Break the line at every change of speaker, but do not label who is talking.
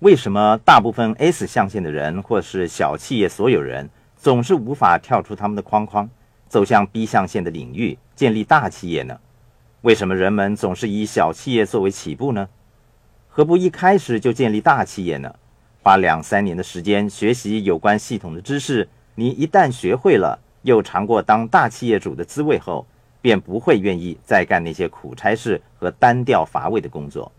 为什么大部分 s 象限的人或是小企业所有人总是无法跳出他们的框框走向 b 象限的领域建立大企业呢？为什么人们总是以小企业作为起步呢？何不一开始就建立大企业呢？花两三年的时间学习有关系统的知识你一旦学会了又尝过当大企业主的滋味后便不会愿意再干那些苦差事和单调乏味的工作。